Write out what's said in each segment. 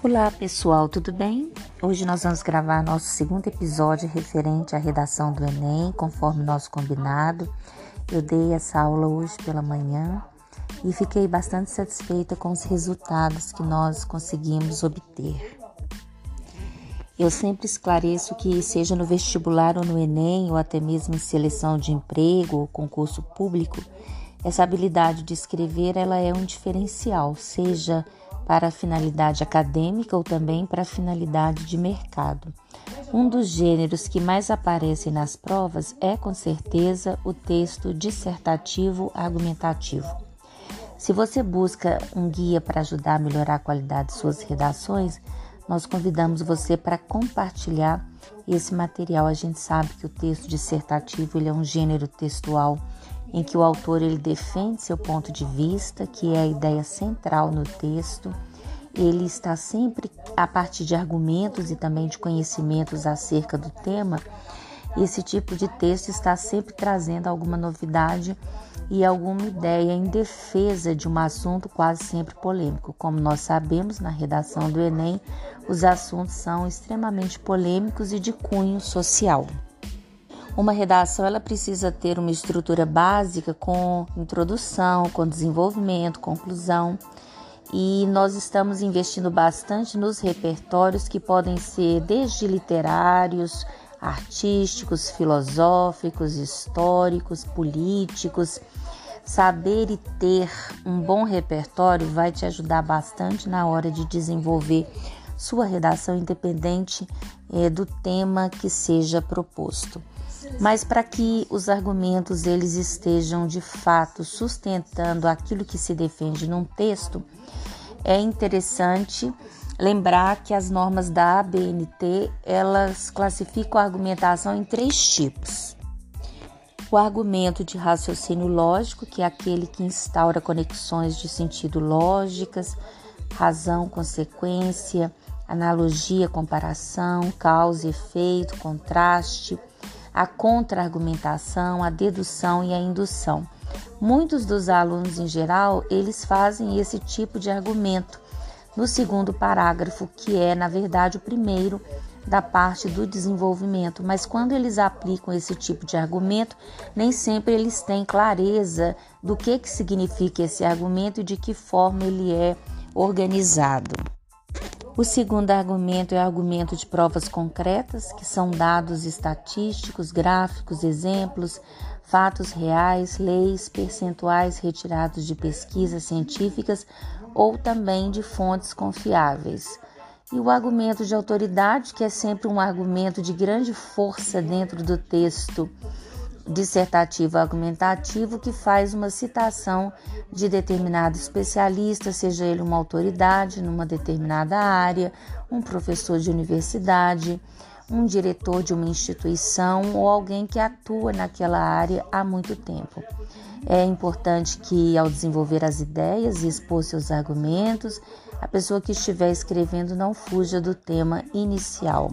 Olá pessoal, tudo bem? Hoje nós vamos gravar nosso segundo episódio referente à redação do Enem, conforme nosso combinado. Eu dei essa aula hoje pela manhã e fiquei bastante satisfeita com os resultados que nós conseguimos obter. Eu sempre esclareço que, seja no vestibular ou no Enem, ou até mesmo em seleção de emprego ou concurso público, essa habilidade de escrever ela é um diferencial, seja para finalidade acadêmica ou também para finalidade de mercado. Um dos gêneros que mais aparecem nas provas é, com certeza, o texto dissertativo argumentativo. Se você busca um guia para ajudar a melhorar a qualidade de suas redações, nós convidamos você para compartilhar esse material. A gente sabe que o texto dissertativo ele é um gênero textual em que o autor ele defende seu ponto de vista, que é a ideia central no texto. Ele está sempre a partir de argumentos e também de conhecimentos acerca do tema. Esse tipo de texto está sempre trazendo alguma novidade e alguma ideia em defesa de um assunto quase sempre polêmico. Como nós sabemos, na redação do Enem, os assuntos são extremamente polêmicos e de cunho social. Uma redação ela precisa ter uma estrutura básica com introdução, com desenvolvimento, conclusão. E nós estamos investindo bastante nos repertórios que podem ser desde literários, artísticos, filosóficos, históricos, políticos. Saber e ter um bom repertório vai te ajudar bastante na hora de desenvolver sua redação independente é, do tema que seja proposto. Mas para que os argumentos eles estejam de fato sustentando aquilo que se defende num texto, é interessante lembrar que as normas da ABNT, elas classificam a argumentação em três tipos. O argumento de raciocínio lógico, que é aquele que instaura conexões de sentido lógicas, razão, consequência, analogia, comparação, causa efeito, contraste, a contra-argumentação, a dedução e a indução. Muitos dos alunos em geral, eles fazem esse tipo de argumento no segundo parágrafo, que é, na verdade, o primeiro da parte do desenvolvimento, mas quando eles aplicam esse tipo de argumento, nem sempre eles têm clareza do que, que significa esse argumento e de que forma ele é organizado. O segundo argumento é o argumento de provas concretas, que são dados estatísticos, gráficos, exemplos, fatos reais, leis, percentuais retirados de pesquisas científicas ou também de fontes confiáveis. E o argumento de autoridade, que é sempre um argumento de grande força dentro do texto dissertativo argumentativo que faz uma citação de determinado especialista, seja ele uma autoridade numa determinada área, um professor de universidade, um diretor de uma instituição ou alguém que atua naquela área há muito tempo. É importante que, ao desenvolver as ideias e expor seus argumentos, a pessoa que estiver escrevendo não fuja do tema inicial.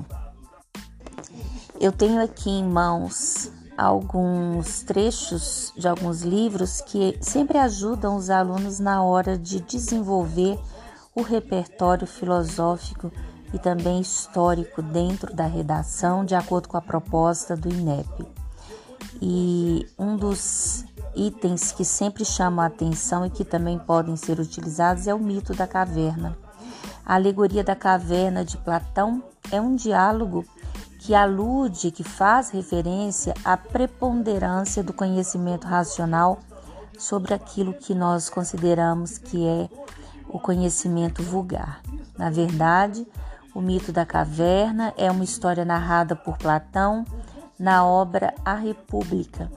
Eu tenho aqui em mãos alguns trechos de alguns livros que sempre ajudam os alunos na hora de desenvolver o repertório filosófico e também histórico dentro da redação, de acordo com a proposta do INEP. E um dos itens que sempre chamam a atenção e que também podem ser utilizados é o mito da caverna. A alegoria da caverna de Platão é um diálogo que alude, que faz referência à preponderância do conhecimento racional sobre aquilo que nós consideramos que é o conhecimento vulgar. Na verdade, o mito da caverna é uma história narrada por Platão na obra A República.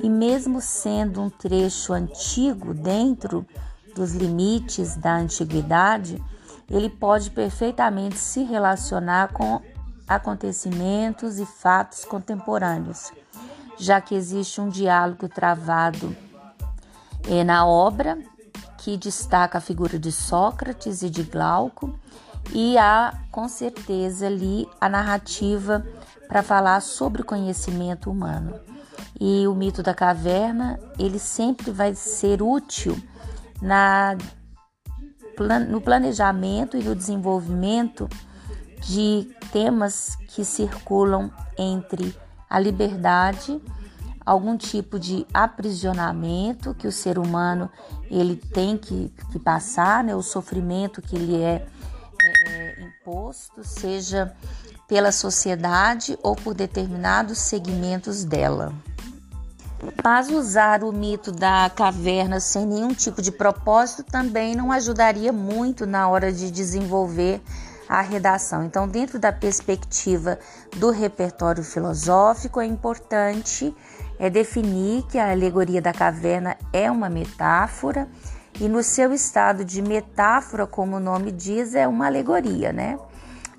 E mesmo sendo um trecho antigo dentro dos limites da antiguidade, ele pode perfeitamente se relacionar com acontecimentos e fatos contemporâneos, já que existe um diálogo travado é, na obra que destaca a figura de Sócrates e de Glauco e há com certeza ali a narrativa para falar sobre o conhecimento humano. E o mito da caverna, ele sempre vai ser útil na no planejamento e no desenvolvimento de temas que circulam entre a liberdade, algum tipo de aprisionamento que o ser humano ele tem que, que passar, né? o sofrimento que lhe é, é, é imposto, seja pela sociedade ou por determinados segmentos dela. Mas usar o mito da caverna sem nenhum tipo de propósito também não ajudaria muito na hora de desenvolver a redação. Então, dentro da perspectiva do repertório filosófico, é importante é definir que a alegoria da caverna é uma metáfora e no seu estado de metáfora, como o nome diz, é uma alegoria, né?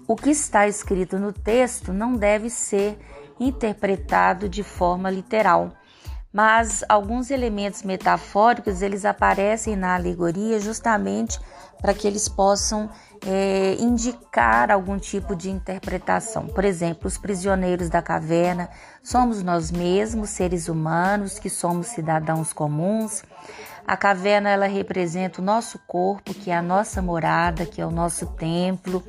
O que está escrito no texto não deve ser interpretado de forma literal mas alguns elementos metafóricos eles aparecem na alegoria justamente para que eles possam é, indicar algum tipo de interpretação. Por exemplo, os prisioneiros da caverna somos nós mesmos, seres humanos, que somos cidadãos comuns. A caverna ela representa o nosso corpo, que é a nossa morada, que é o nosso templo.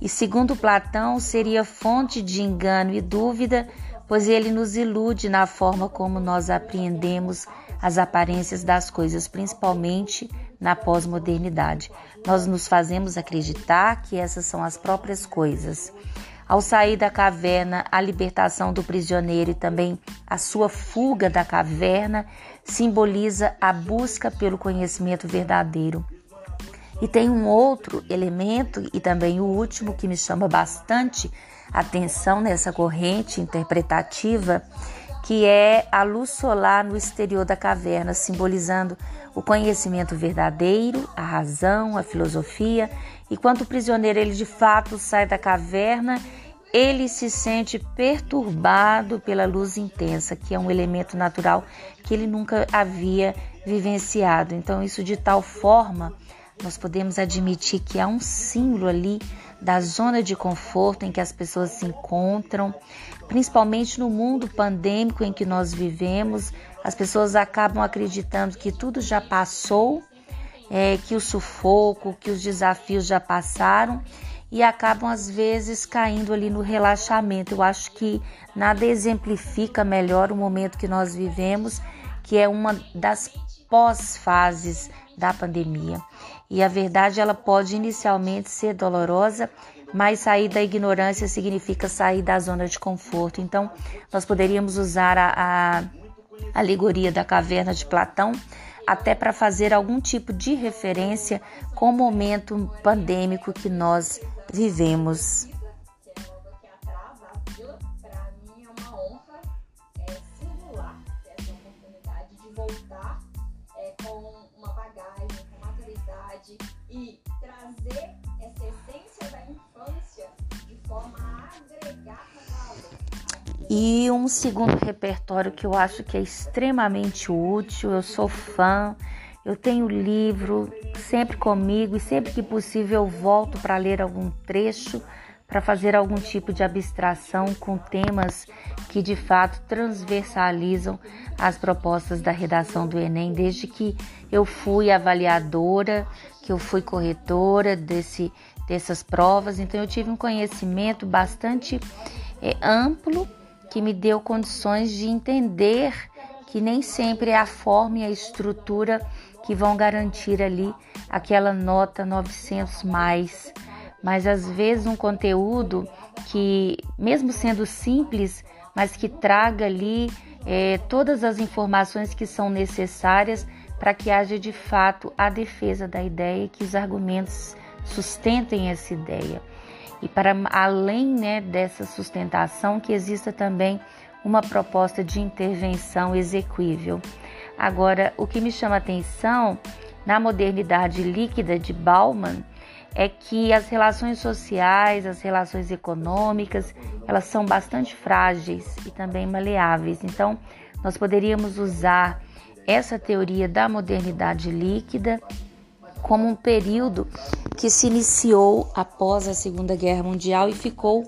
E segundo Platão, seria fonte de engano e dúvida pois ele nos ilude na forma como nós apreendemos as aparências das coisas, principalmente na pós-modernidade. Nós nos fazemos acreditar que essas são as próprias coisas. Ao sair da caverna, a libertação do prisioneiro e também a sua fuga da caverna simboliza a busca pelo conhecimento verdadeiro. E tem um outro elemento, e também o último, que me chama bastante atenção nessa corrente interpretativa, que é a luz solar no exterior da caverna, simbolizando o conhecimento verdadeiro, a razão, a filosofia. E quando o prisioneiro ele de fato sai da caverna, ele se sente perturbado pela luz intensa, que é um elemento natural que ele nunca havia vivenciado. Então, isso de tal forma, nós podemos admitir que há um símbolo ali da zona de conforto em que as pessoas se encontram, principalmente no mundo pandêmico em que nós vivemos, as pessoas acabam acreditando que tudo já passou, é, que o sufoco, que os desafios já passaram e acabam às vezes caindo ali no relaxamento. Eu acho que nada exemplifica melhor o momento que nós vivemos, que é uma das pós-fases da pandemia. E a verdade ela pode inicialmente ser dolorosa, mas sair da ignorância significa sair da zona de conforto. Então, nós poderíamos usar a, a alegoria da caverna de Platão até para fazer algum tipo de referência com o momento pandêmico que nós vivemos. E um segundo repertório que eu acho que é extremamente útil, eu sou fã, eu tenho livro sempre comigo e sempre que possível eu volto para ler algum trecho para fazer algum tipo de abstração com temas que de fato transversalizam as propostas da redação do Enem, desde que eu fui avaliadora, que eu fui corretora desse, dessas provas, então eu tive um conhecimento bastante é, amplo que me deu condições de entender que nem sempre é a forma e a estrutura que vão garantir ali aquela nota 900 mais mas às vezes um conteúdo que, mesmo sendo simples, mas que traga ali é, todas as informações que são necessárias para que haja de fato a defesa da ideia e que os argumentos sustentem essa ideia. E para além né, dessa sustentação, que exista também uma proposta de intervenção exequível. Agora, o que me chama atenção na modernidade líquida de Bauman é que as relações sociais, as relações econômicas, elas são bastante frágeis e também maleáveis. Então, nós poderíamos usar essa teoria da modernidade líquida como um período que se iniciou após a Segunda Guerra Mundial e ficou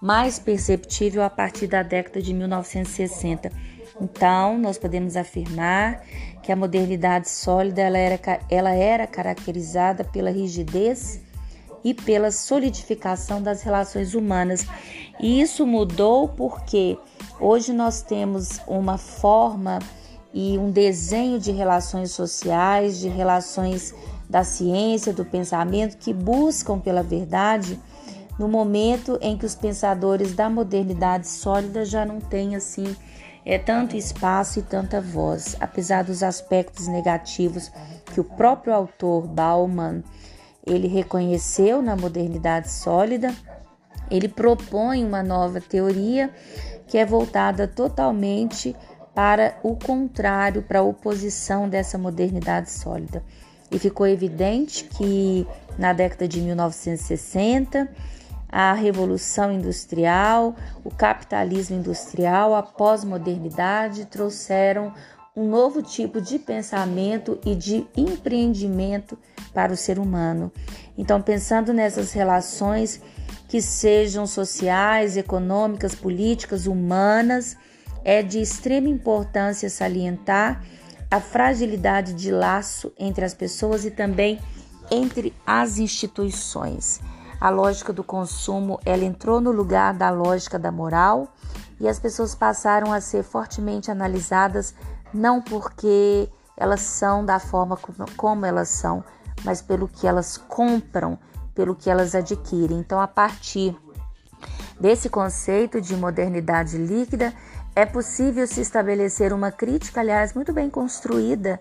mais perceptível a partir da década de 1960, Então, nós podemos afirmar que a modernidade sólida ela era, ela era caracterizada pela rigidez e pela solidificação das relações humanas. E isso mudou porque hoje nós temos uma forma e um desenho de relações sociais, de relações da ciência, do pensamento que buscam pela verdade no momento em que os pensadores da modernidade sólida já não têm assim é tanto espaço e tanta voz, apesar dos aspectos negativos que o próprio autor Bauman ele reconheceu na modernidade sólida, ele propõe uma nova teoria que é voltada totalmente para o contrário, para a oposição dessa modernidade sólida. E ficou evidente que na década de 1960 a revolução industrial, o capitalismo industrial, a pós-modernidade trouxeram um novo tipo de pensamento e de empreendimento para o ser humano. Então, pensando nessas relações que sejam sociais, econômicas, políticas, humanas, é de extrema importância salientar a fragilidade de laço entre as pessoas e também entre as instituições. A lógica do consumo, ela entrou no lugar da lógica da moral e as pessoas passaram a ser fortemente analisadas não porque elas são da forma como elas são, mas pelo que elas compram, pelo que elas adquirem. Então, a partir desse conceito de modernidade líquida, é possível se estabelecer uma crítica, aliás, muito bem construída,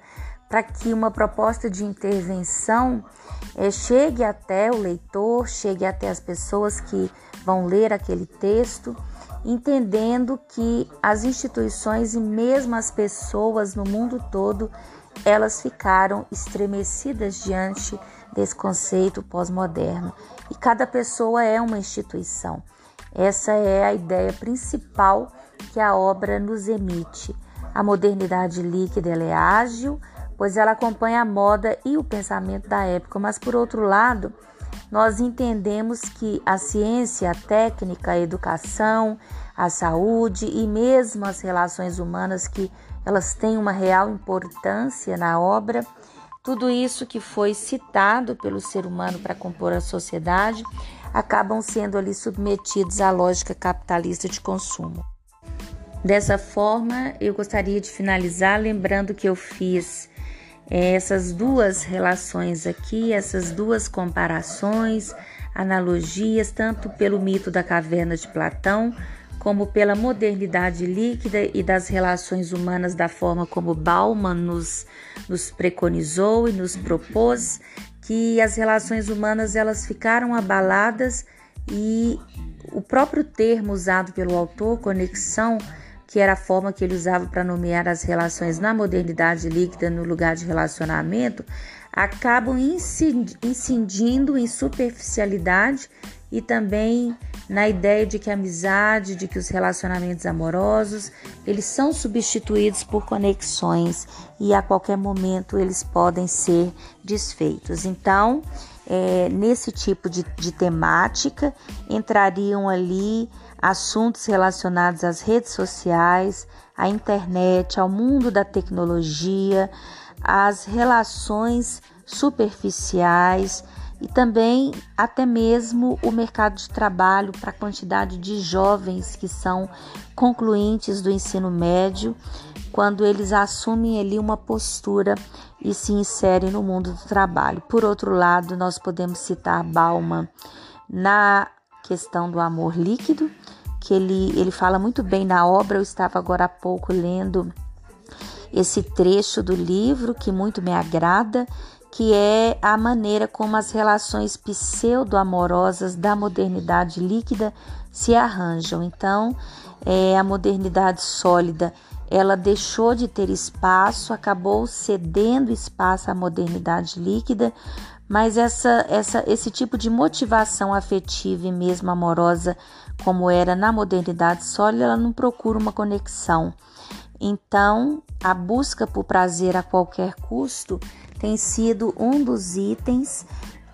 para que uma proposta de intervenção é, chegue até o leitor, chegue até as pessoas que vão ler aquele texto, entendendo que as instituições e mesmo as pessoas no mundo todo elas ficaram estremecidas diante desse conceito pós-moderno. E cada pessoa é uma instituição. Essa é a ideia principal que a obra nos emite. A modernidade líquida é ágil, pois ela acompanha a moda e o pensamento da época, mas por outro lado, nós entendemos que a ciência, a técnica, a educação, a saúde e mesmo as relações humanas que elas têm uma real importância na obra, tudo isso que foi citado pelo ser humano para compor a sociedade acabam sendo ali submetidos à lógica capitalista de consumo. Dessa forma, eu gostaria de finalizar lembrando que eu fiz essas duas relações aqui, essas duas comparações, analogias, tanto pelo mito da caverna de Platão, como pela modernidade líquida e das relações humanas da forma como Bauman nos, nos preconizou e nos propôs, que as relações humanas elas ficaram abaladas e o próprio termo usado pelo autor, conexão, que era a forma que ele usava para nomear as relações na modernidade líquida no lugar de relacionamento, acabam incidindo em superficialidade e também na ideia de que a amizade, de que os relacionamentos amorosos, eles são substituídos por conexões e a qualquer momento eles podem ser desfeitos. Então, é, nesse tipo de, de temática entrariam ali assuntos relacionados às redes sociais, à internet, ao mundo da tecnologia, às relações superficiais e também até mesmo o mercado de trabalho para a quantidade de jovens que são concluintes do ensino médio, quando eles assumem ali uma postura e se inserem no mundo do trabalho. Por outro lado, nós podemos citar Bauman na questão do amor líquido, que ele, ele fala muito bem na obra. Eu estava agora há pouco lendo esse trecho do livro que muito me agrada, que é a maneira como as relações pseudo-amorosas da modernidade líquida se arranjam. Então, é, a modernidade sólida ela deixou de ter espaço, acabou cedendo espaço à modernidade líquida, mas essa, essa, esse tipo de motivação afetiva e mesmo amorosa, como era na modernidade sólida, ela não procura uma conexão. Então, a busca por prazer a qualquer custo tem sido um dos itens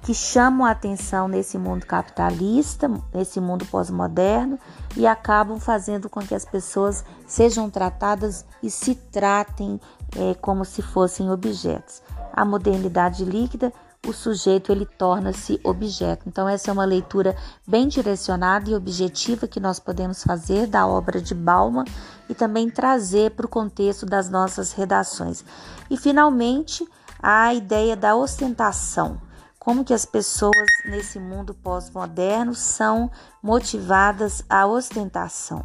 que chamam a atenção nesse mundo capitalista, nesse mundo pós-moderno e acabam fazendo com que as pessoas sejam tratadas e se tratem é, como se fossem objetos. A modernidade líquida, o sujeito ele torna-se objeto. Então essa é uma leitura bem direcionada e objetiva que nós podemos fazer da obra de Bauman e também trazer para o contexto das nossas redações. E finalmente a ideia da ostentação como que as pessoas nesse mundo pós-moderno são motivadas à ostentação.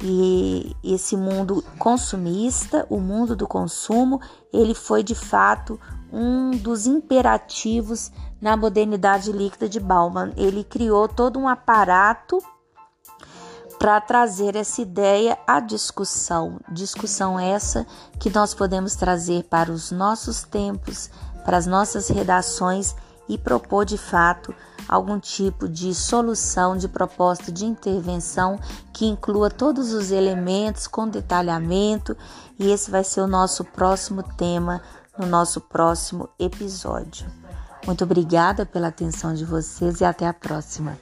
E esse mundo consumista, o mundo do consumo, ele foi de fato um dos imperativos na modernidade líquida de Bauman. Ele criou todo um aparato para trazer essa ideia à discussão. Discussão essa que nós podemos trazer para os nossos tempos, para as nossas redações e propor de fato algum tipo de solução, de proposta de intervenção que inclua todos os elementos com detalhamento, e esse vai ser o nosso próximo tema no nosso próximo episódio. Muito obrigada pela atenção de vocês e até a próxima.